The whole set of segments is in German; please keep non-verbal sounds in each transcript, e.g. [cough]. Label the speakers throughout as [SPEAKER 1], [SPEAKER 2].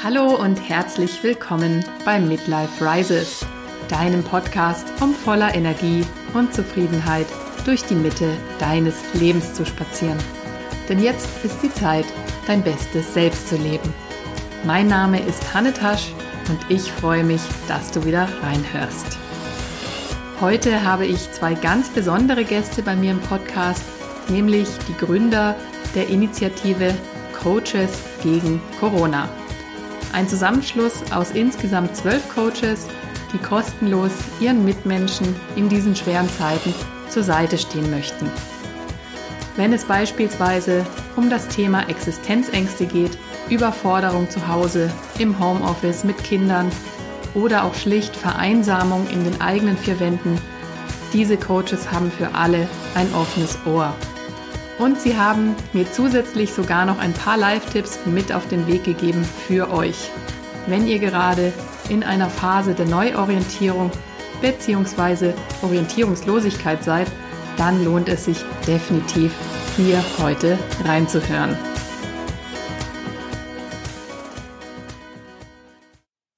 [SPEAKER 1] Hallo und herzlich willkommen bei Midlife Rises, deinem Podcast, um voller Energie und Zufriedenheit durch die Mitte deines Lebens zu spazieren. Denn jetzt ist die Zeit, dein bestes Selbst zu leben. Mein Name ist Hanne Tasch und ich freue mich, dass du wieder reinhörst. Heute habe ich zwei ganz besondere Gäste bei mir im Podcast, nämlich die Gründer der Initiative Coaches gegen Corona. Ein Zusammenschluss aus insgesamt zwölf Coaches, die kostenlos ihren Mitmenschen in diesen schweren Zeiten zur Seite stehen möchten. Wenn es beispielsweise um das Thema Existenzängste geht, Überforderung zu Hause, im Homeoffice mit Kindern oder auch schlicht Vereinsamung in den eigenen vier Wänden, diese Coaches haben für alle ein offenes Ohr. Und sie haben mir zusätzlich sogar noch ein paar Live-Tipps mit auf den Weg gegeben für euch. Wenn ihr gerade in einer Phase der Neuorientierung bzw. Orientierungslosigkeit seid, dann lohnt es sich definitiv hier heute reinzuhören.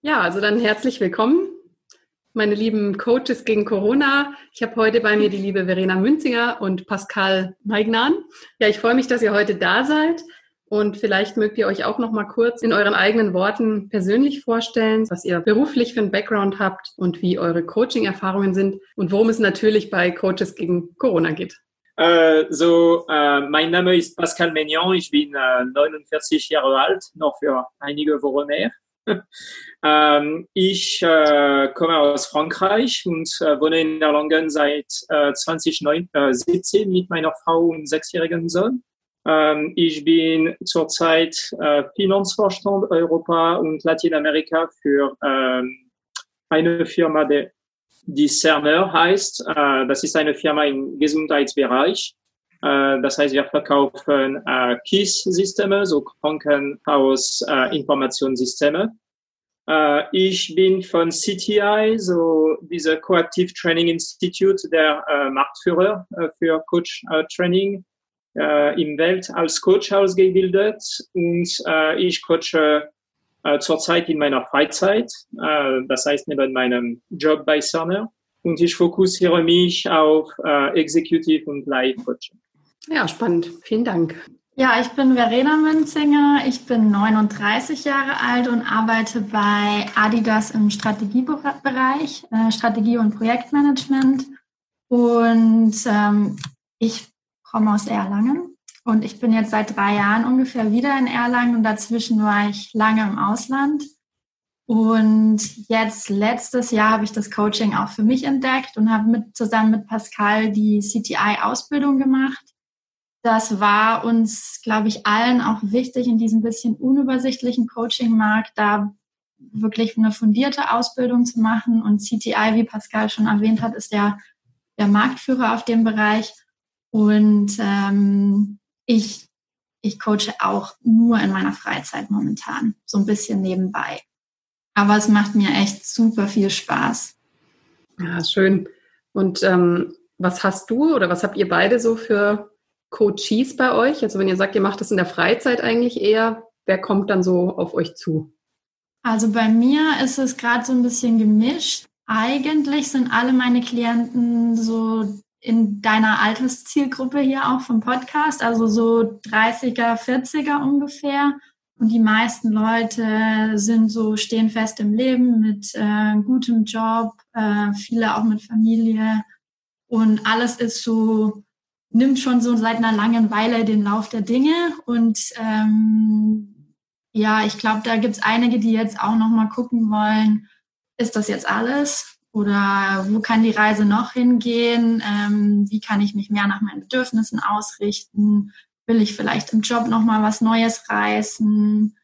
[SPEAKER 1] Ja, also dann herzlich willkommen meine lieben Coaches gegen Corona. Ich habe heute bei mir die liebe Verena Münzinger und Pascal Meignan. Ja, ich freue mich, dass ihr heute da seid. Und vielleicht mögt ihr euch auch noch mal kurz in euren eigenen Worten persönlich vorstellen, was ihr beruflich für einen Background habt und wie eure Coaching-Erfahrungen sind und worum es natürlich bei Coaches gegen Corona geht.
[SPEAKER 2] Uh, so, uh, mein Name ist Pascal Maignan, ich bin uh, 49 Jahre alt, noch für einige Wochen mehr. [laughs] ähm, ich äh, komme aus Frankreich und äh, wohne in Erlangen seit äh, 2017 mit meiner Frau und sechsjährigen Sohn. Ähm, ich bin zurzeit äh, Finanzvorstand Europa und Lateinamerika für ähm, eine Firma, die, die Cerner heißt. Äh, das ist eine Firma im Gesundheitsbereich. Äh, das heißt, wir verkaufen äh, KISS-Systeme, so Krankenhaus-Informationssysteme. Äh, ich bin von CTI, so diese Coactive Training Institute, der äh, Marktführer äh, für Coach äh, Training äh, im Welt als Coach ausgebildet und äh, ich coache äh, zurzeit in meiner Freizeit, äh, das heißt neben meinem Job bei Cerner und ich fokussiere mich auf äh, Executive und Live Coaching.
[SPEAKER 1] Ja, spannend. Vielen Dank.
[SPEAKER 3] Ja, ich bin Verena Münzinger. Ich bin 39 Jahre alt und arbeite bei Adidas im Strategiebereich, äh, Strategie- und Projektmanagement. Und ähm, ich komme aus Erlangen und ich bin jetzt seit drei Jahren ungefähr wieder in Erlangen und dazwischen war ich lange im Ausland. Und jetzt letztes Jahr habe ich das Coaching auch für mich entdeckt und habe mit, zusammen mit Pascal die CTI-Ausbildung gemacht das war uns, glaube ich, allen auch wichtig in diesem bisschen unübersichtlichen Coaching-Markt, da wirklich eine fundierte Ausbildung zu machen. Und CTI, wie Pascal schon erwähnt hat, ist ja der Marktführer auf dem Bereich. Und ähm, ich, ich coache auch nur in meiner Freizeit momentan, so ein bisschen nebenbei. Aber es macht mir echt super viel Spaß.
[SPEAKER 1] Ja, schön. Und ähm, was hast du oder was habt ihr beide so für Coaches bei euch? Also wenn ihr sagt, ihr macht das in der Freizeit eigentlich eher, wer kommt dann so auf euch zu?
[SPEAKER 3] Also bei mir ist es gerade so ein bisschen gemischt. Eigentlich sind alle meine Klienten so in deiner Alterszielgruppe hier auch vom Podcast, also so 30er, 40er ungefähr. Und die meisten Leute sind so, stehen fest im Leben mit äh, gutem Job, äh, viele auch mit Familie. Und alles ist so nimmt schon so seit einer langen Weile den Lauf der Dinge. Und ähm, ja, ich glaube, da gibt's einige, die jetzt auch nochmal gucken wollen, ist das jetzt alles? Oder wo kann die Reise noch hingehen? Ähm, wie kann ich mich mehr nach meinen Bedürfnissen ausrichten? Will ich vielleicht im Job nochmal was Neues reißen?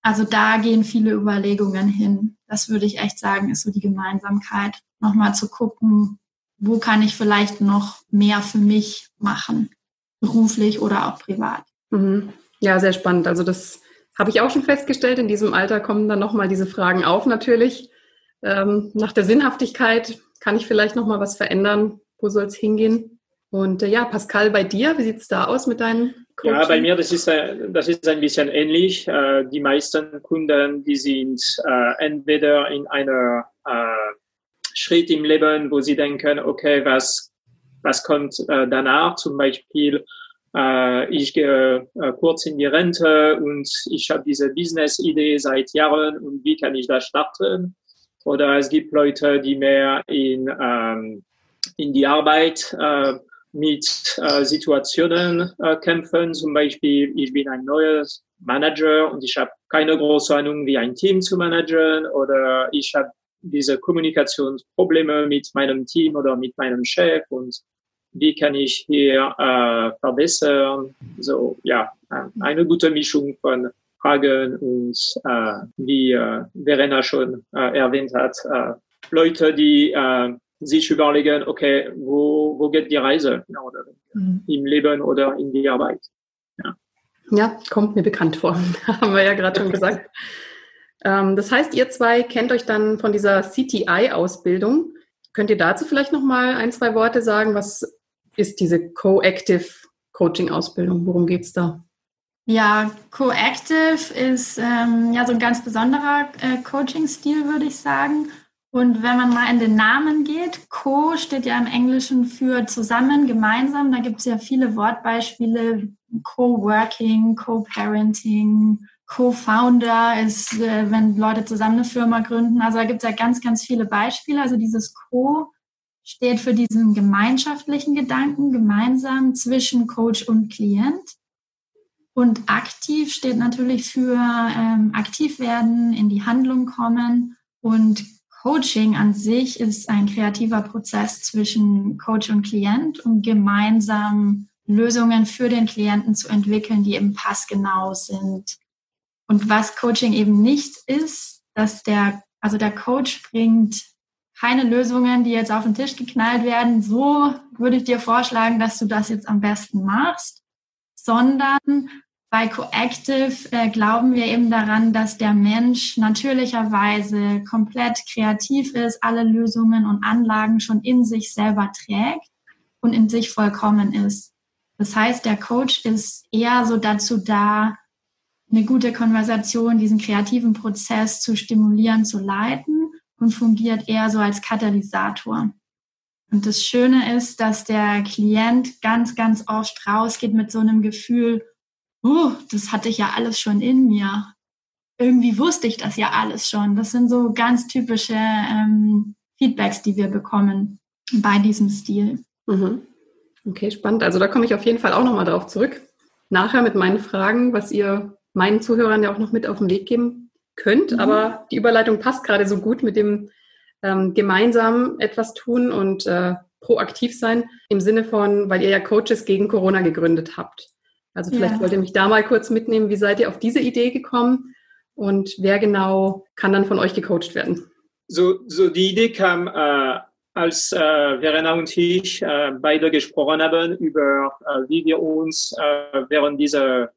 [SPEAKER 3] Also da gehen viele Überlegungen hin. Das würde ich echt sagen, ist so die Gemeinsamkeit, nochmal zu gucken, wo kann ich vielleicht noch mehr für mich machen, beruflich oder auch privat.
[SPEAKER 1] Mhm. Ja, sehr spannend. Also das habe ich auch schon festgestellt. In diesem Alter kommen dann nochmal diese Fragen auf natürlich. Ähm, nach der Sinnhaftigkeit kann ich vielleicht nochmal was verändern? Wo soll es hingehen? Und äh, ja, Pascal, bei dir, wie sieht es da aus mit deinen
[SPEAKER 2] Coaching? Ja, bei mir das ist, das ist ein bisschen ähnlich. Äh, die meisten Kunden, die sind äh, entweder in einer äh, Schritt im Leben, wo sie denken, okay, was, was kommt danach? Zum Beispiel, ich gehe kurz in die Rente und ich habe diese Business-Idee seit Jahren und wie kann ich das starten? Oder es gibt Leute, die mehr in, ähm, in die Arbeit äh, mit äh, Situationen äh, kämpfen. Zum Beispiel, ich bin ein neues Manager und ich habe keine große Ahnung, wie ein Team zu managen oder ich habe diese Kommunikationsprobleme mit meinem Team oder mit meinem Chef und wie kann ich hier äh, verbessern. So, ja, eine gute Mischung von Fragen und äh, wie äh, Verena schon äh, erwähnt hat, äh, Leute, die äh, sich überlegen, okay, wo, wo geht die Reise oder mhm. im Leben oder in die Arbeit.
[SPEAKER 1] Ja, ja kommt mir bekannt vor, [laughs] haben wir ja gerade schon gesagt. [laughs] Ähm, das heißt, ihr zwei kennt euch dann von dieser CTI-Ausbildung. Könnt ihr dazu vielleicht noch mal ein, zwei Worte sagen? Was ist diese Co-Active Coaching-Ausbildung? Worum geht es da?
[SPEAKER 3] Ja, Co-Active ist ähm, ja so ein ganz besonderer äh, Coaching-Stil, würde ich sagen. Und wenn man mal in den Namen geht, Co steht ja im Englischen für zusammen, gemeinsam. Da gibt es ja viele Wortbeispiele, Co-Working, Co-Parenting, Co-Founder ist, äh, wenn Leute zusammen eine Firma gründen. Also da gibt es ja ganz, ganz viele Beispiele. Also dieses Co steht für diesen gemeinschaftlichen Gedanken, gemeinsam zwischen Coach und Klient. Und aktiv steht natürlich für ähm, aktiv werden, in die Handlung kommen und Coaching an sich ist ein kreativer Prozess zwischen Coach und Klient, um gemeinsam Lösungen für den Klienten zu entwickeln, die eben passgenau sind. Und was Coaching eben nicht ist, dass der, also der Coach bringt keine Lösungen, die jetzt auf den Tisch geknallt werden. So würde ich dir vorschlagen, dass du das jetzt am besten machst, sondern bei Coactive äh, glauben wir eben daran, dass der Mensch natürlicherweise komplett kreativ ist, alle Lösungen und Anlagen schon in sich selber trägt und in sich vollkommen ist. Das heißt, der Coach ist eher so dazu da, eine gute Konversation, diesen kreativen Prozess zu stimulieren, zu leiten und fungiert eher so als Katalysator. Und das Schöne ist, dass der Klient ganz, ganz oft rausgeht mit so einem Gefühl, oh, das hatte ich ja alles schon in mir. Irgendwie wusste ich das ja alles schon. Das sind so ganz typische ähm, Feedbacks, die wir bekommen bei diesem Stil.
[SPEAKER 1] Mhm. Okay, spannend. Also da komme ich auf jeden Fall auch nochmal drauf zurück. Nachher mit meinen Fragen, was ihr meinen Zuhörern ja auch noch mit auf den Weg geben könnt. Mhm. Aber die Überleitung passt gerade so gut mit dem ähm, gemeinsam etwas tun und äh, proaktiv sein im Sinne von, weil ihr ja Coaches gegen Corona gegründet habt. Also vielleicht ja. wollt ihr mich da mal kurz mitnehmen. Wie seid ihr auf diese Idee gekommen und wer genau kann dann von euch gecoacht werden?
[SPEAKER 2] So, so die Idee kam, äh, als äh, Verena und ich äh, beide gesprochen haben über, äh, wie wir uns äh, während dieser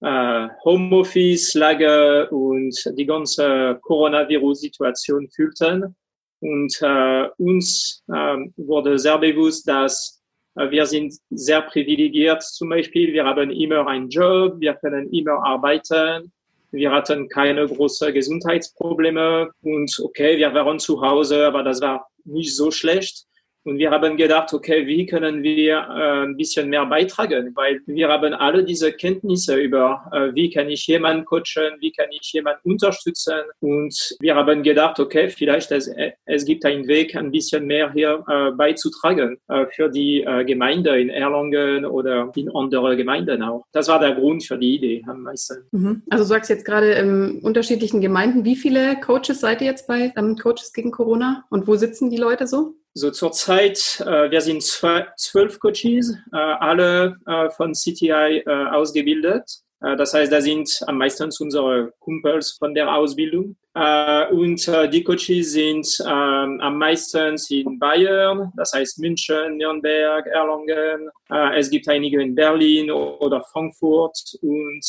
[SPEAKER 2] äh, Homeoffice-Lage und die ganze Coronavirus-Situation fühlten. Und äh, uns äh, wurde sehr bewusst, dass äh, wir sind sehr privilegiert zum Beispiel. Wir haben immer einen Job, wir können immer arbeiten. Wir hatten keine großen Gesundheitsprobleme und okay, wir waren zu Hause, aber das war nicht so schlecht. Und wir haben gedacht, okay, wie können wir äh, ein bisschen mehr beitragen? Weil wir haben alle diese Kenntnisse über, äh, wie kann ich jemanden coachen, wie kann ich jemanden unterstützen. Und wir haben gedacht, okay, vielleicht es, es gibt einen Weg, ein bisschen mehr hier äh, beizutragen für die Gemeinde in Erlangen oder in andere Gemeinden auch. Das war der Grund für die Idee am meisten.
[SPEAKER 1] Mhm. Also du sagst jetzt gerade in unterschiedlichen Gemeinden, wie viele Coaches seid ihr jetzt bei ähm, Coaches gegen Corona und wo sitzen die Leute so?
[SPEAKER 2] So zurzeit, äh, wir sind zwölf Coaches, äh, alle äh, von CTI äh, ausgebildet. Äh, das heißt, da sind am meisten unsere Kumpels von der Ausbildung. Äh, und die Coaches sind ähm, am meisten in Bayern, das heißt München, Nürnberg, Erlangen. es gibt einige in Berlin oder Frankfurt und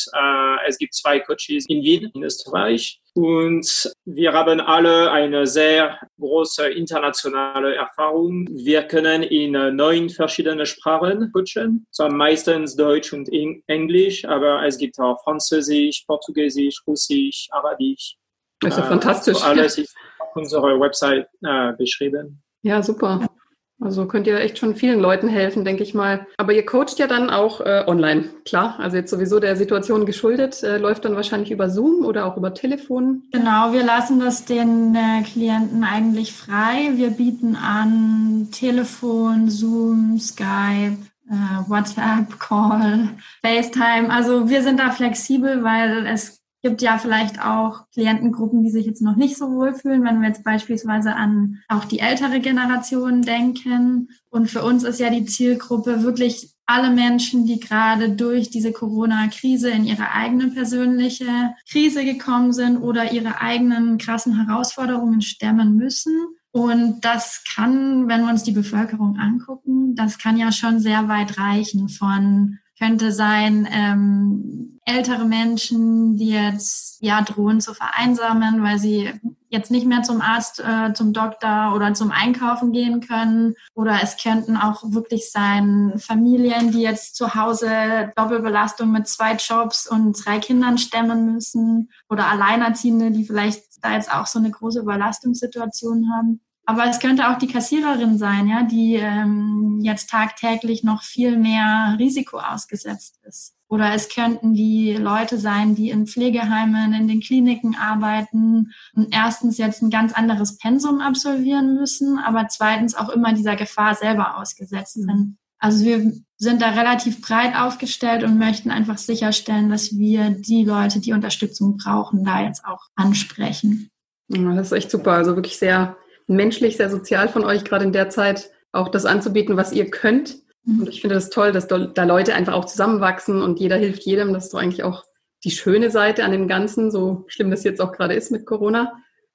[SPEAKER 2] es gibt zwei Coaches in Wien, in Österreich. Und wir haben alle eine sehr große internationale Erfahrung. Wir können in neun verschiedene Sprachen coachen, so meistens Deutsch und Englisch, aber es gibt auch Französisch, Portugiesisch, Russisch, Arabisch.
[SPEAKER 1] Ja fantastisch.
[SPEAKER 2] Also alles ist auf unserer Website äh, beschrieben.
[SPEAKER 1] Ja, super. Also könnt ihr echt schon vielen Leuten helfen, denke ich mal. Aber ihr coacht ja dann auch äh, online, klar. Also jetzt sowieso der Situation geschuldet, äh, läuft dann wahrscheinlich über Zoom oder auch über Telefon.
[SPEAKER 3] Genau, wir lassen das den äh, Klienten eigentlich frei. Wir bieten an Telefon, Zoom, Skype, äh, WhatsApp, Call, FaceTime. Also wir sind da flexibel, weil es gibt ja vielleicht auch Klientengruppen, die sich jetzt noch nicht so wohl fühlen, wenn wir jetzt beispielsweise an auch die ältere Generation denken. Und für uns ist ja die Zielgruppe wirklich alle Menschen, die gerade durch diese Corona-Krise in ihre eigene persönliche Krise gekommen sind oder ihre eigenen krassen Herausforderungen stemmen müssen. Und das kann, wenn wir uns die Bevölkerung angucken, das kann ja schon sehr weit reichen von könnte sein ähm, ältere Menschen, die jetzt ja drohen zu vereinsamen, weil sie jetzt nicht mehr zum Arzt, äh, zum Doktor oder zum Einkaufen gehen können. Oder es könnten auch wirklich sein Familien, die jetzt zu Hause Doppelbelastung mit zwei Jobs und drei Kindern stemmen müssen. Oder Alleinerziehende, die vielleicht da jetzt auch so eine große Überlastungssituation haben. Aber es könnte auch die Kassiererin sein, ja, die ähm, jetzt tagtäglich noch viel mehr Risiko ausgesetzt ist. Oder es könnten die Leute sein, die in Pflegeheimen, in den Kliniken arbeiten und erstens jetzt ein ganz anderes Pensum absolvieren müssen, aber zweitens auch immer dieser Gefahr selber ausgesetzt mhm. sind. Also wir sind da relativ breit aufgestellt und möchten einfach sicherstellen, dass wir die Leute, die Unterstützung brauchen, da jetzt auch ansprechen.
[SPEAKER 1] Ja, das ist echt super. Also wirklich sehr menschlich, sehr sozial von euch, gerade in der Zeit auch das anzubieten, was ihr könnt. Mhm. Und ich finde das toll, dass da Leute einfach auch zusammenwachsen und jeder hilft jedem. Das ist doch eigentlich auch die schöne Seite an dem Ganzen, so schlimm das jetzt auch gerade ist mit Corona.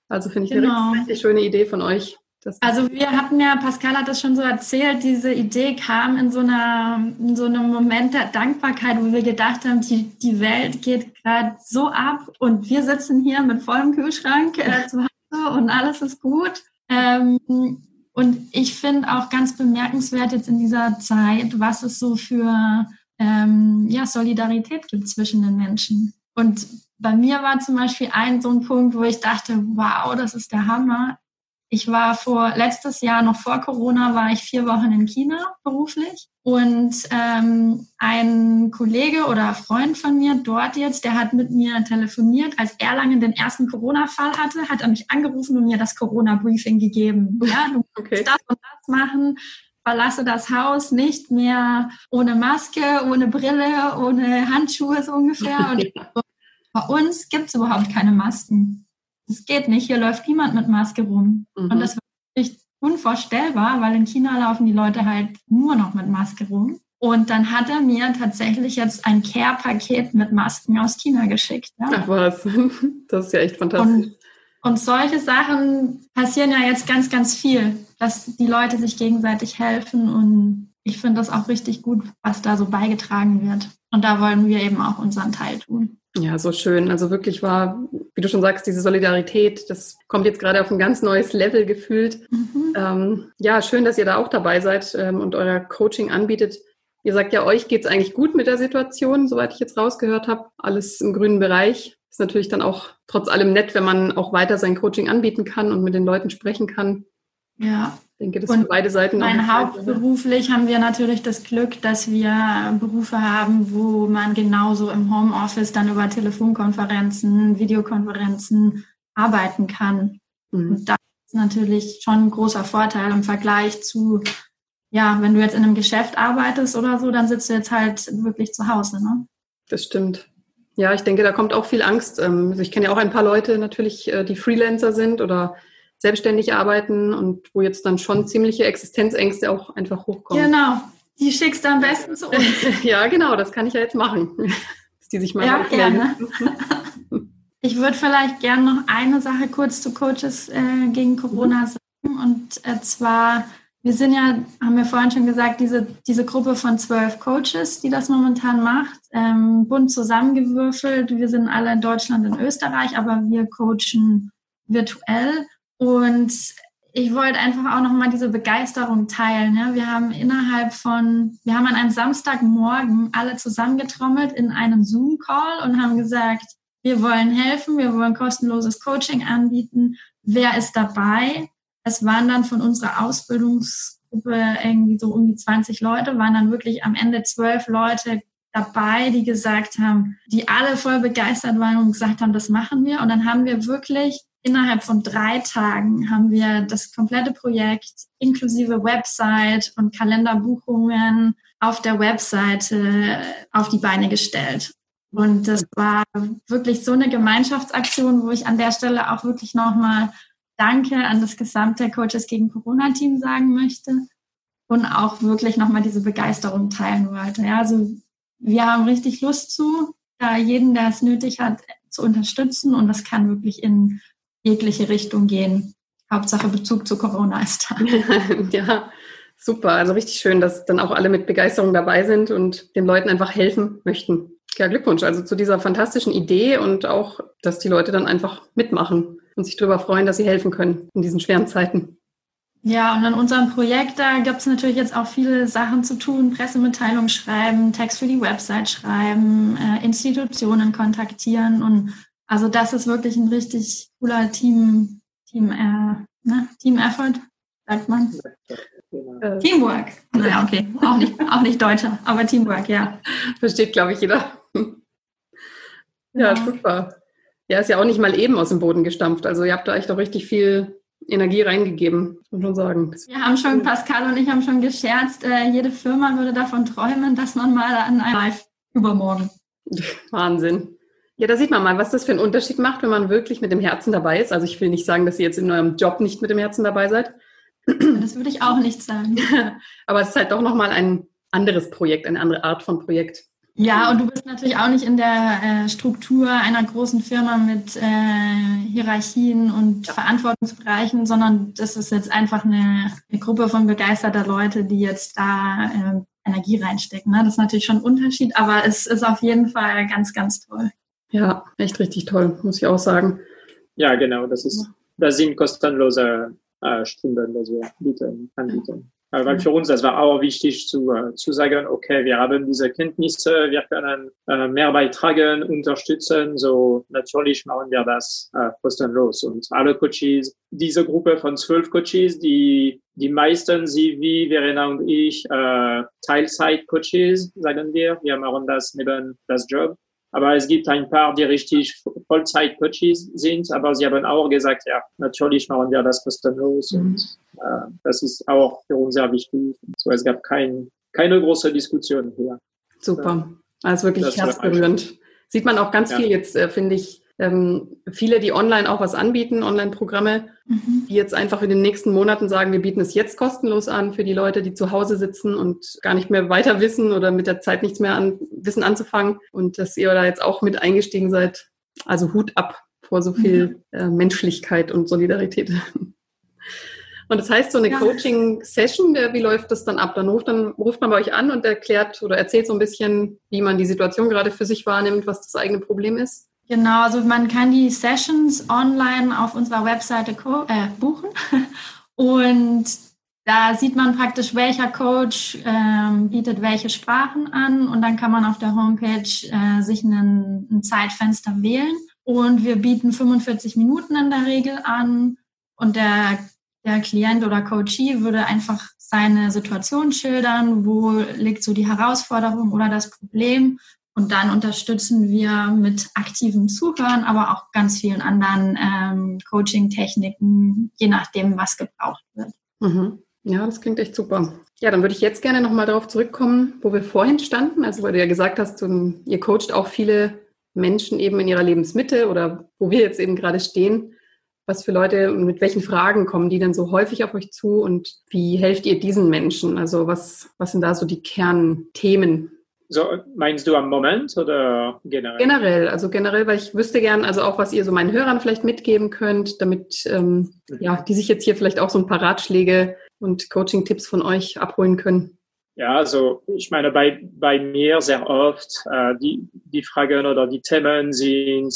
[SPEAKER 1] Also finde ich genau. eine richtig schöne Idee von euch.
[SPEAKER 3] Also wir hatten ja, Pascal hat das schon so erzählt, diese Idee kam in so, einer, in so einem Moment der Dankbarkeit, wo wir gedacht haben, die, die Welt geht gerade so ab und wir sitzen hier mit vollem Kühlschrank äh, zu Hause und alles ist gut. Ähm, und ich finde auch ganz bemerkenswert jetzt in dieser Zeit, was es so für ähm, ja, Solidarität gibt zwischen den Menschen. Und bei mir war zum Beispiel ein so ein Punkt, wo ich dachte, wow, das ist der Hammer. Ich war vor letztes Jahr, noch vor Corona, war ich vier Wochen in China beruflich. Und ähm, ein Kollege oder Freund von mir dort jetzt, der hat mit mir telefoniert, als Erlangen den ersten Corona-Fall hatte, hat er mich angerufen und mir das Corona-Briefing gegeben. [laughs] Ja, du okay. musst das und das machen, verlasse das Haus nicht mehr ohne Maske, ohne Brille, ohne Handschuhe so ungefähr. Und [laughs] bei uns gibt es überhaupt keine Masken. Das geht nicht. Hier läuft niemand mit Maske rum. Mhm. Und das war wirklich unvorstellbar, weil in China laufen die Leute halt nur noch mit Maske rum. Und dann hat er mir tatsächlich jetzt ein Care-Paket mit Masken aus China geschickt.
[SPEAKER 1] Ja. Ach was, [laughs] das ist ja echt fantastisch.
[SPEAKER 3] Und, und solche Sachen passieren ja jetzt ganz, ganz viel, dass die Leute sich gegenseitig helfen. Und ich finde das auch richtig gut, was da so beigetragen wird. Und da wollen wir eben auch unseren Teil tun.
[SPEAKER 1] Ja, so schön. Also wirklich war, wie du schon sagst, diese Solidarität, das kommt jetzt gerade auf ein ganz neues Level gefühlt. Mhm. Ähm, ja, schön, dass ihr da auch dabei seid ähm, und euer Coaching anbietet. Ihr sagt ja, euch geht's eigentlich gut mit der Situation, soweit ich jetzt rausgehört habe. Alles im grünen Bereich. Ist natürlich dann auch trotz allem nett, wenn man auch weiter sein Coaching anbieten kann und mit den Leuten sprechen kann.
[SPEAKER 3] Ja.
[SPEAKER 1] Ich denke, das und für beide Seiten.
[SPEAKER 3] Mein hauptberuflich haben wir natürlich das Glück, dass wir Berufe haben, wo man genauso im Homeoffice dann über Telefonkonferenzen, Videokonferenzen arbeiten kann. Mhm. Und das ist natürlich schon ein großer Vorteil im Vergleich zu, ja, wenn du jetzt in einem Geschäft arbeitest oder so, dann sitzt du jetzt halt wirklich zu Hause. Ne?
[SPEAKER 1] Das stimmt. Ja, ich denke, da kommt auch viel Angst. Ähm, also ich kenne ja auch ein paar Leute natürlich, äh, die Freelancer sind oder selbstständig arbeiten und wo jetzt dann schon ziemliche Existenzängste auch einfach hochkommen.
[SPEAKER 3] Genau, die schickst du am besten zu uns. [laughs]
[SPEAKER 1] ja, genau, das kann ich ja jetzt machen. [laughs] Dass die sich mal
[SPEAKER 3] ja, gerne. [laughs] ich würde vielleicht gerne noch eine Sache kurz zu Coaches äh, gegen Corona mhm. sagen. Und äh, zwar, wir sind ja, haben wir vorhin schon gesagt, diese, diese Gruppe von zwölf Coaches, die das momentan macht, ähm, bunt zusammengewürfelt. Wir sind alle in Deutschland und Österreich, aber wir coachen virtuell. Und ich wollte einfach auch nochmal diese Begeisterung teilen. Ja. Wir haben innerhalb von, wir haben an einem Samstagmorgen alle zusammengetrommelt in einem Zoom-Call und haben gesagt, wir wollen helfen, wir wollen kostenloses Coaching anbieten. Wer ist dabei? Es waren dann von unserer Ausbildungsgruppe irgendwie so um die 20 Leute, waren dann wirklich am Ende zwölf Leute dabei, die gesagt haben, die alle voll begeistert waren und gesagt haben, das machen wir. Und dann haben wir wirklich innerhalb von drei Tagen haben wir das komplette Projekt inklusive Website und Kalenderbuchungen auf der Webseite auf die Beine gestellt. Und das war wirklich so eine Gemeinschaftsaktion, wo ich an der Stelle auch wirklich nochmal Danke an das gesamte Coaches gegen Corona-Team sagen möchte und auch wirklich nochmal diese Begeisterung teilen wollte. Ja, also wir haben richtig Lust zu, da jeden, der es nötig hat, zu unterstützen und das kann wirklich in jegliche Richtung gehen. Hauptsache Bezug zu Corona ist da. [laughs]
[SPEAKER 1] ja, super. Also richtig schön, dass dann auch alle mit Begeisterung dabei sind und den Leuten einfach helfen möchten. Ja, Glückwunsch also zu dieser fantastischen Idee und auch, dass die Leute dann einfach mitmachen und sich darüber freuen, dass sie helfen können in diesen schweren Zeiten.
[SPEAKER 3] Ja, und in unserem Projekt, da gibt es natürlich jetzt auch viele Sachen zu tun. Pressemitteilungen schreiben, Text für die Website schreiben, äh, Institutionen kontaktieren. Und also das ist wirklich ein richtig cooler Team, Team, äh, ne? Team Effort, sagt man. Äh, Teamwork. Naja, okay. Auch nicht, auch nicht Deutscher, aber Teamwork, ja.
[SPEAKER 1] Versteht, glaube ich, jeder. Ja, ja, super. Ja, ist ja auch nicht mal eben aus dem Boden gestampft. Also ihr habt da echt auch richtig viel Energie reingegeben, muss man schon sagen.
[SPEAKER 3] Wir haben schon, Pascal und ich haben schon gescherzt, äh, jede Firma würde davon träumen, dass man mal an einem Live übermorgen.
[SPEAKER 1] Wahnsinn. Ja, da sieht man mal, was das für einen Unterschied macht, wenn man wirklich mit dem Herzen dabei ist. Also ich will nicht sagen, dass ihr jetzt in eurem Job nicht mit dem Herzen dabei seid.
[SPEAKER 3] Das würde ich auch nicht sagen. [laughs]
[SPEAKER 1] Aber es ist halt doch nochmal ein anderes Projekt, eine andere Art von Projekt.
[SPEAKER 3] Ja, und du bist natürlich auch nicht in der äh, Struktur einer großen Firma mit äh, Hierarchien und ja. Verantwortungsbereichen, sondern das ist jetzt einfach eine, eine, Gruppe von begeisterter Leute, die jetzt da äh, Energie reinstecken. Ne? Das ist natürlich schon ein Unterschied, aber es ist auf jeden Fall ganz, ganz toll.
[SPEAKER 1] Ja, echt richtig toll, muss ich auch sagen.
[SPEAKER 2] Ja, genau, das ist, das sind kostenlose äh, Stunden, die wir bieten, anbieten. Äh, weil für uns, das war auch wichtig zu, äh, zu sagen, okay, wir haben diese Kenntnisse, wir können äh, mehr beitragen, unterstützen, so natürlich machen wir das äh, kostenlos. Und alle Coaches, diese Gruppe von zwölf Coaches, die, die meisten, sie wie Verena und ich, äh, Teilzeit-Coaches, sagen wir, wir machen das neben das Job. Aber es gibt ein paar, die richtig Vollzeit-Coaches sind, aber sie haben auch gesagt, ja, natürlich machen wir das kostenlos mhm. und äh, das ist auch für uns sehr wichtig. So, es gab kein, keine große Diskussion hier.
[SPEAKER 1] Super. Also wirklich herzberührend. Sieht man auch ganz ja. viel jetzt, äh, finde ich, ähm, viele, die online auch was anbieten, Online-Programme, mhm. die jetzt einfach in den nächsten Monaten sagen, wir bieten es jetzt kostenlos an für die Leute, die zu Hause sitzen und gar nicht mehr weiter wissen oder mit der Zeit nichts mehr an Wissen anzufangen und dass ihr da jetzt auch mit eingestiegen seid. Also Hut ab vor so viel mhm. äh, Menschlichkeit und Solidarität. [laughs] Und das heißt, so eine ja. Coaching-Session, wie läuft das dann ab? Dann ruft, dann ruft man bei euch an und erklärt oder erzählt so ein bisschen, wie man die Situation gerade für sich wahrnimmt, was das eigene Problem ist.
[SPEAKER 3] Genau, also man kann die Sessions online auf unserer Webseite äh, buchen. [laughs] Und da sieht man praktisch, welcher Coach ähm, bietet welche Sprachen an. Und dann kann man auf der Homepage äh, sich einen, ein Zeitfenster wählen. Und wir bieten 45 Minuten in der Regel an. Und der, der Klient oder Coachee würde einfach seine Situation schildern, wo liegt so die Herausforderung oder das Problem und dann unterstützen wir mit aktivem Zuhören, aber auch ganz vielen anderen ähm, Coaching-Techniken, je nachdem, was gebraucht wird.
[SPEAKER 1] Mhm. Ja, das klingt echt super. Ja, dann würde ich jetzt gerne nochmal darauf zurückkommen, wo wir vorhin standen. Also, weil du ja gesagt hast, du, ihr coacht auch viele Menschen eben in ihrer Lebensmitte oder wo wir jetzt eben gerade stehen. Was für Leute und mit welchen Fragen kommen die denn so häufig auf euch zu und wie helft ihr diesen Menschen? Also, was, was sind da so die Kernthemen,
[SPEAKER 2] so, meinst du am Moment oder generell?
[SPEAKER 1] Generell, also generell, weil ich wüsste gern, also auch, was ihr so meinen Hörern vielleicht mitgeben könnt, damit ähm, mhm. ja, die sich jetzt hier vielleicht auch so ein paar Ratschläge und Coaching-Tipps von euch abholen können?
[SPEAKER 2] Ja, also ich meine, bei, bei mir sehr oft äh, die, die Fragen oder die Themen sind,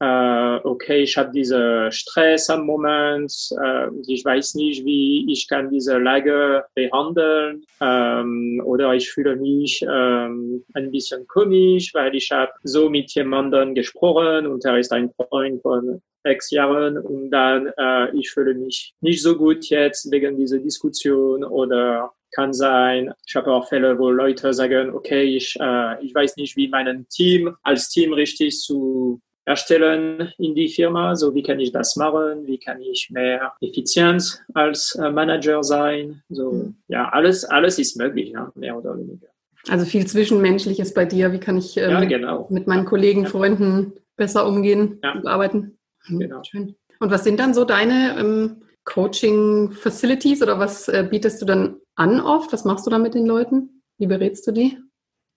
[SPEAKER 2] äh, okay, ich habe diese Stress am Moment, äh, ich weiß nicht, wie ich kann diese Lage behandeln. Ähm, oder ich fühle mich ähm, ein bisschen komisch, weil ich habe so mit jemandem gesprochen und er ist ein Freund von sechs Jahren. Und dann äh, ich fühle mich nicht so gut jetzt wegen dieser Diskussion. Oder kann sein. Ich habe auch Fälle, wo Leute sagen, okay, ich, äh, ich weiß nicht, wie mein Team als Team richtig zu erstellen in die Firma. So, wie kann ich das machen? Wie kann ich mehr effizient als äh, Manager sein? So, mhm. ja, alles, alles ist möglich, ja, mehr oder weniger.
[SPEAKER 1] Also viel Zwischenmenschliches bei dir. Wie kann ich ähm, ja, genau. mit meinen Kollegen, ja. Freunden besser umgehen und arbeiten? Mhm, genau. Schön. Und was sind dann so deine ähm, Coaching-Facilities oder was äh, bietest du dann an oft? Was machst du da mit den Leuten? Wie berätst du die?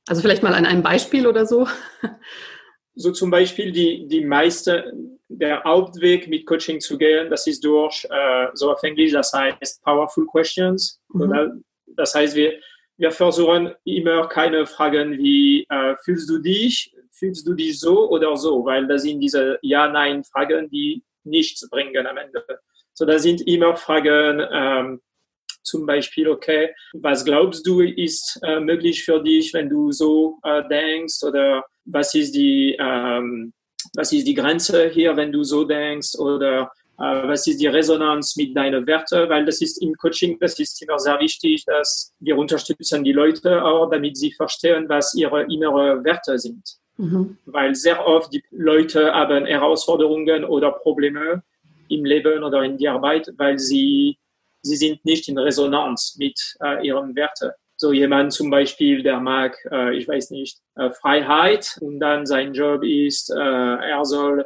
[SPEAKER 1] Also vielleicht mal an einem Beispiel oder so. [laughs]
[SPEAKER 2] so zum Beispiel die, die meiste, der Hauptweg mit Coaching zu gehen, das ist durch, äh, so auf Englisch, das heißt Powerful Questions. Mhm. Das heißt, wir, wir versuchen immer keine Fragen wie, äh, fühlst du dich, fühlst du dich so oder so, weil das sind diese Ja-Nein-Fragen, die nichts bringen am Ende. So, da sind immer Fragen, ähm, zum Beispiel, okay, was glaubst du ist äh, möglich für dich, wenn du so äh, denkst oder was ist die, ähm, was ist die Grenze hier, wenn du so denkst oder äh, was ist die Resonanz mit deinen Werten, weil das ist im Coaching, das ist immer sehr wichtig, dass wir unterstützen die Leute auch, damit sie verstehen, was ihre inneren Werte sind. Mhm. Weil sehr oft die Leute haben Herausforderungen oder Probleme im Leben oder in der Arbeit, weil sie, sie sind nicht in Resonanz mit äh, ihren Werten. So jemand zum Beispiel, der mag, äh, ich weiß nicht, äh, Freiheit und dann sein Job ist, äh, er soll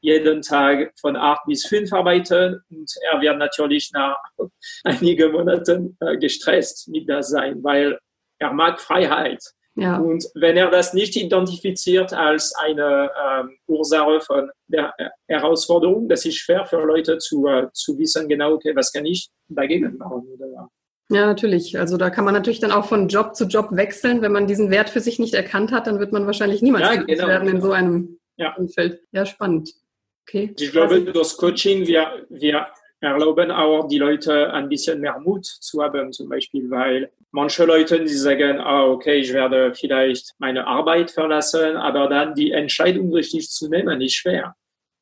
[SPEAKER 2] jeden Tag von acht bis fünf arbeiten und er wird natürlich nach [laughs] einigen Monaten äh, gestresst mit das sein, weil er mag Freiheit. Ja. Und wenn er das nicht identifiziert als eine ähm, Ursache von der Herausforderung, das ist schwer für Leute zu, äh, zu wissen, genau, okay, was kann ich dagegen machen? Oder,
[SPEAKER 1] ja, natürlich. Also da kann man natürlich dann auch von Job zu Job wechseln. Wenn man diesen Wert für sich nicht erkannt hat, dann wird man wahrscheinlich niemals ja, genau, werden in so einem ja. Umfeld. Ja, spannend.
[SPEAKER 2] Okay. Ich glaube, also, durch Coaching, wir, wir erlauben auch die Leute ein bisschen mehr Mut zu haben, zum Beispiel, weil manche Leute, die sagen, ah, okay, ich werde vielleicht meine Arbeit verlassen, aber dann die Entscheidung richtig zu nehmen, ist schwer.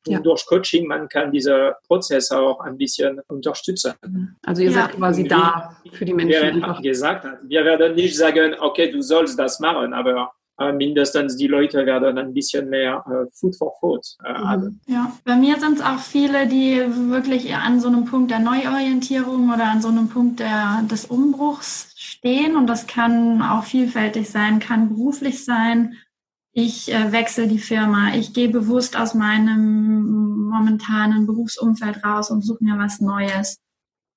[SPEAKER 2] Und ja. durch Coaching, man kann diesen Prozess auch ein bisschen unterstützen.
[SPEAKER 1] Also ihr ja. seid quasi da für die Menschen.
[SPEAKER 2] Wir, gesagt hat. wir werden nicht sagen, okay, du sollst das machen, aber äh, mindestens die Leute werden ein bisschen mehr äh, Food for Food äh, mhm. haben.
[SPEAKER 3] Ja, bei mir sind es auch viele, die wirklich an so einem Punkt der Neuorientierung oder an so einem Punkt der, des Umbruchs stehen und das kann auch vielfältig sein, kann beruflich sein. Ich äh, wechsle die Firma, ich gehe bewusst aus meinem momentanen Berufsumfeld raus und suche mir was Neues.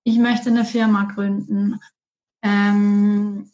[SPEAKER 3] Ich möchte eine Firma gründen. Ähm,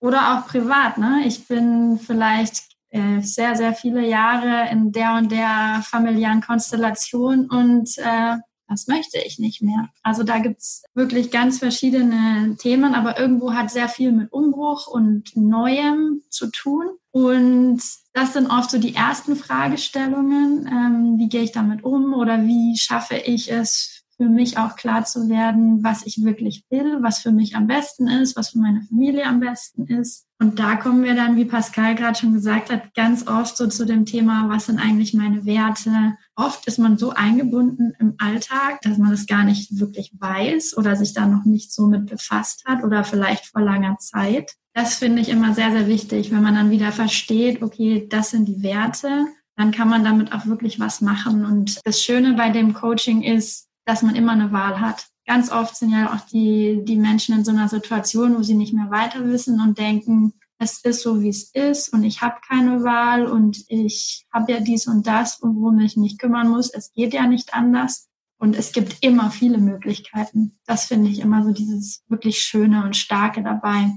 [SPEAKER 3] oder auch privat. Ne? Ich bin vielleicht äh, sehr, sehr viele Jahre in der und der familiären Konstellation und äh, das möchte ich nicht mehr. Also da gibt's wirklich ganz verschiedene Themen, aber irgendwo hat sehr viel mit Umbruch und Neuem zu tun. Und das sind oft so die ersten Fragestellungen. Ähm, wie gehe ich damit um oder wie schaffe ich es für mich auch klar zu werden, was ich wirklich will, was für mich am besten ist, was für meine Familie am besten ist. Und da kommen wir dann, wie Pascal gerade schon gesagt hat, ganz oft so zu dem Thema, was sind eigentlich meine Werte? Oft ist man so eingebunden im Alltag, dass man das gar nicht wirklich weiß oder sich da noch nicht so mit befasst hat oder vielleicht vor langer Zeit. Das finde ich immer sehr, sehr wichtig, wenn man dann wieder versteht, okay, das sind die Werte, dann kann man damit auch wirklich was machen. Und das Schöne bei dem Coaching ist, dass man immer eine Wahl hat. Ganz oft sind ja auch die, die Menschen in so einer Situation, wo sie nicht mehr weiter wissen und denken, es ist so, wie es ist und ich habe keine Wahl und ich habe ja dies und das, worum ich mich kümmern muss. Es geht ja nicht anders. Und es gibt immer viele Möglichkeiten. Das finde ich immer so dieses wirklich Schöne und Starke dabei.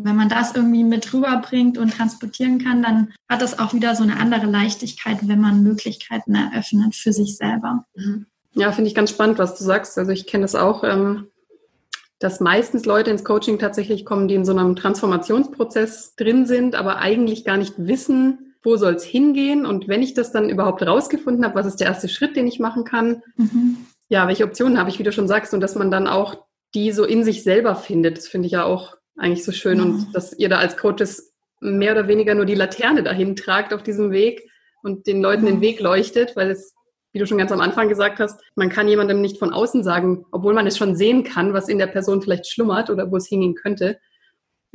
[SPEAKER 3] Wenn man das irgendwie mit rüberbringt und transportieren kann, dann hat das auch wieder so eine andere Leichtigkeit, wenn man Möglichkeiten eröffnet für sich selber.
[SPEAKER 1] Mhm. Ja, finde ich ganz spannend, was du sagst. Also ich kenne das auch. Ähm, dass meistens Leute ins Coaching tatsächlich kommen, die in so einem Transformationsprozess drin sind, aber eigentlich gar nicht wissen, wo soll es hingehen und wenn ich das dann überhaupt rausgefunden habe, was ist der erste Schritt, den ich machen kann, mhm. ja, welche Optionen habe ich, wie du schon sagst, und dass man dann auch die so in sich selber findet, das finde ich ja auch eigentlich so schön und dass ihr da als Coaches mehr oder weniger nur die Laterne dahin tragt auf diesem Weg und den Leuten den Weg leuchtet, weil es wie du schon ganz am Anfang gesagt hast, man kann jemandem nicht von außen sagen, obwohl man es schon sehen kann, was in der Person vielleicht schlummert oder wo es hingehen könnte.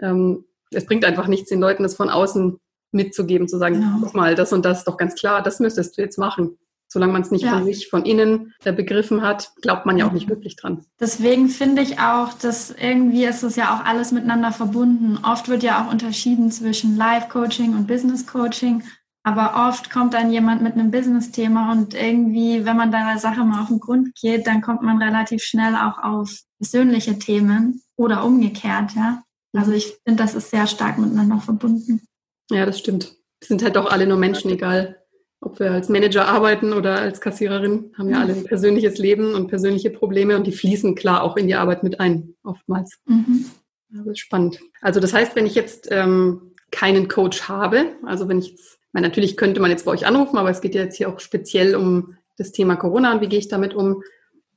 [SPEAKER 1] Ähm, es bringt einfach nichts, den Leuten das von außen mitzugeben, zu sagen, genau. guck mal, das und das ist doch ganz klar, das müsstest du jetzt machen. Solange man es nicht ja. von sich, von innen begriffen hat, glaubt man ja auch nicht wirklich dran.
[SPEAKER 3] Deswegen finde ich auch, dass irgendwie ist es ja auch alles miteinander verbunden. Oft wird ja auch unterschieden zwischen Life-Coaching und Business-Coaching. Aber oft kommt dann jemand mit einem Business-Thema und irgendwie, wenn man deiner Sache mal auf den Grund geht, dann kommt man relativ schnell auch auf persönliche Themen oder umgekehrt, ja. Also mhm. ich finde, das ist sehr stark miteinander verbunden.
[SPEAKER 1] Ja, das stimmt. Wir sind halt doch alle nur Menschen, egal ob wir als Manager arbeiten oder als Kassiererin, haben ja alle ein persönliches Leben und persönliche Probleme und die fließen klar auch in die Arbeit mit ein, oftmals. Mhm. Das ist spannend. Also das heißt, wenn ich jetzt ähm, keinen Coach habe, also wenn ich jetzt meine, natürlich könnte man jetzt bei euch anrufen, aber es geht ja jetzt hier auch speziell um das Thema Corona und wie gehe ich damit um.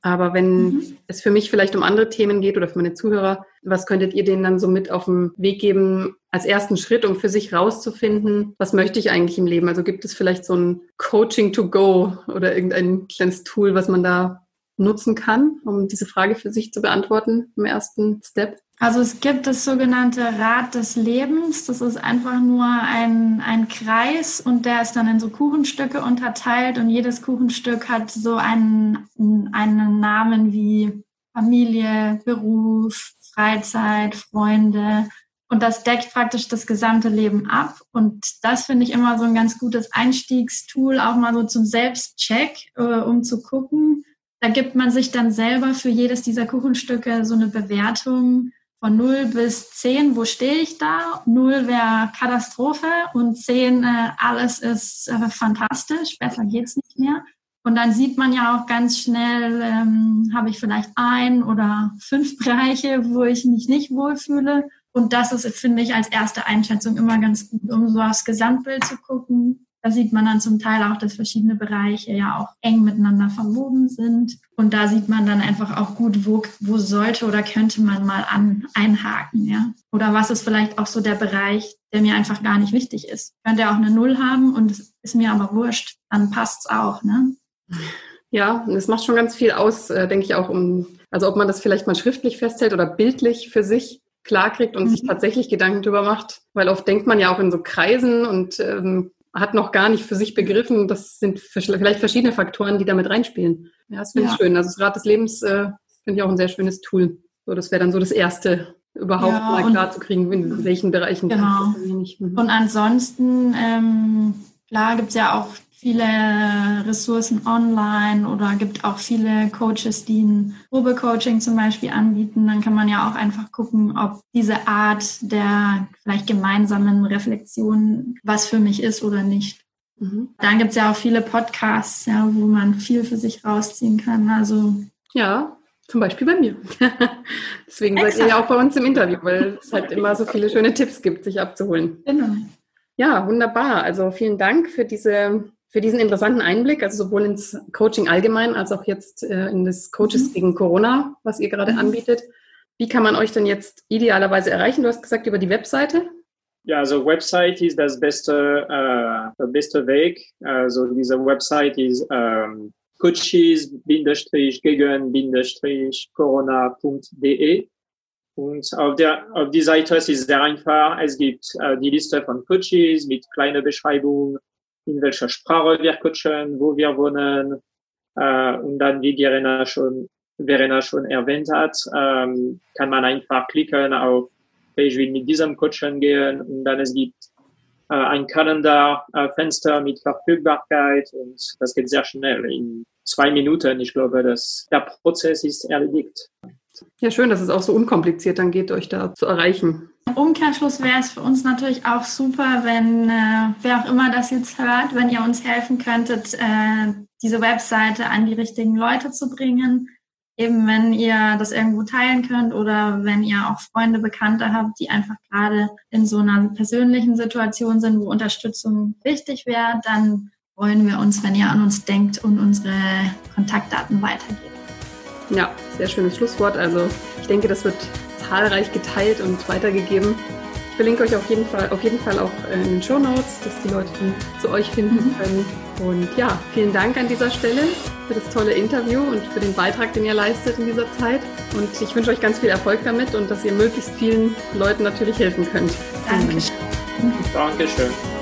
[SPEAKER 1] Aber wenn mhm. es für mich vielleicht um andere Themen geht oder für meine Zuhörer, was könntet ihr denen dann so mit auf den Weg geben als ersten Schritt, um für sich rauszufinden, was möchte ich eigentlich im Leben? Also gibt es vielleicht so ein Coaching to go oder irgendein kleines Tool, was man da nutzen kann, um diese Frage für sich zu beantworten im ersten Step?
[SPEAKER 3] Also es gibt das sogenannte Rad des Lebens. Das ist einfach nur ein, ein Kreis und der ist dann in so Kuchenstücke unterteilt und jedes Kuchenstück hat so einen, einen Namen wie Familie, Beruf, Freizeit, Freunde. Und das deckt praktisch das gesamte Leben ab. Und das finde ich immer so ein ganz gutes Einstiegstool, auch mal so zum Selbstcheck, äh, um zu gucken. Da gibt man sich dann selber für jedes dieser Kuchenstücke so eine Bewertung von 0 bis 10, wo stehe ich da? 0 wäre Katastrophe und 10, äh, alles ist äh, fantastisch, besser geht's nicht mehr. Und dann sieht man ja auch ganz schnell, ähm, habe ich vielleicht ein oder fünf Bereiche, wo ich mich nicht wohlfühle. Und das ist, finde ich, als erste Einschätzung immer ganz gut, um so aufs Gesamtbild zu gucken da sieht man dann zum Teil auch, dass verschiedene Bereiche ja auch eng miteinander verwoben sind. Und da sieht man dann einfach auch gut, wo, wo sollte oder könnte man mal an, einhaken, ja. Oder was ist vielleicht auch so der Bereich, der mir einfach gar nicht wichtig ist. Könnte auch eine Null haben und es ist mir aber wurscht, dann passt es auch, ne?
[SPEAKER 1] Ja, es macht schon ganz viel aus, äh, denke ich auch, um, also ob man das vielleicht mal schriftlich festhält oder bildlich für sich klarkriegt und mhm. sich tatsächlich Gedanken darüber macht, weil oft denkt man ja auch in so Kreisen und ähm, hat noch gar nicht für sich begriffen, das sind vielleicht verschiedene Faktoren, die damit reinspielen. Ja, das finde ja. ich schön. Also das Rad des Lebens äh, finde ich auch ein sehr schönes Tool. So, das wäre dann so das Erste, überhaupt ja, mal klar zu kriegen, in welchen Bereichen.
[SPEAKER 3] Genau. Mhm. Und ansonsten, ähm, klar gibt es ja auch viele Ressourcen online oder gibt auch viele Coaches, die ein Probecoaching zum Beispiel anbieten. Dann kann man ja auch einfach gucken, ob diese Art der vielleicht gemeinsamen Reflexion was für mich ist oder nicht. Mhm. Dann gibt es ja auch viele Podcasts, ja, wo man viel für sich rausziehen kann. Also
[SPEAKER 1] ja, zum Beispiel bei mir. [laughs] Deswegen Exakt. seid ihr ja auch bei uns im Interview, weil es halt immer so viele schöne Tipps gibt, sich abzuholen. Genau. Ja, wunderbar. Also vielen Dank für diese für diesen interessanten Einblick, also sowohl ins Coaching allgemein als auch jetzt äh, in das Coaches mhm. gegen Corona, was ihr gerade mhm. anbietet. Wie kann man euch denn jetzt idealerweise erreichen? Du hast gesagt, über die Webseite.
[SPEAKER 2] Ja, also Website ist das beste, äh, der beste Weg. Also diese Website ist ähm, coaches-gegen-corona.de und auf, der, auf die Seite ist es sehr einfach. Es gibt äh, die Liste von Coaches mit kleiner Beschreibung, in welcher Sprache wir coachen, wo wir wohnen. Äh, und dann, wie Verena schon, Verena schon erwähnt hat, ähm, kann man einfach klicken auf, ich will mit diesem Coachen gehen und dann es gibt äh, ein Kalenderfenster äh, mit Verfügbarkeit und das geht sehr schnell. In zwei Minuten, ich glaube, dass der Prozess ist erledigt.
[SPEAKER 1] Ja, schön, dass es auch so unkompliziert dann geht, euch da zu erreichen.
[SPEAKER 3] Umkehrschluss wäre es für uns natürlich auch super, wenn äh, wer auch immer das jetzt hört, wenn ihr uns helfen könntet, äh, diese Webseite an die richtigen Leute zu bringen. eben wenn ihr das irgendwo teilen könnt oder wenn ihr auch Freunde, Bekannte habt, die einfach gerade in so einer persönlichen Situation sind, wo Unterstützung wichtig wäre, dann freuen wir uns, wenn ihr an uns denkt und unsere Kontaktdaten weitergebt.
[SPEAKER 1] Ja, sehr schönes Schlusswort. Also ich denke, das wird zahlreich geteilt und weitergegeben. Ich verlinke euch auf jeden Fall, auf jeden Fall auch in den Show Notes, dass die Leute zu euch finden mhm. können. Und ja, vielen Dank an dieser Stelle für das tolle Interview und für den Beitrag, den ihr leistet in dieser Zeit. Und ich wünsche euch ganz viel Erfolg damit und dass ihr möglichst vielen Leuten natürlich helfen könnt.
[SPEAKER 3] Dankeschön.
[SPEAKER 2] Dankeschön.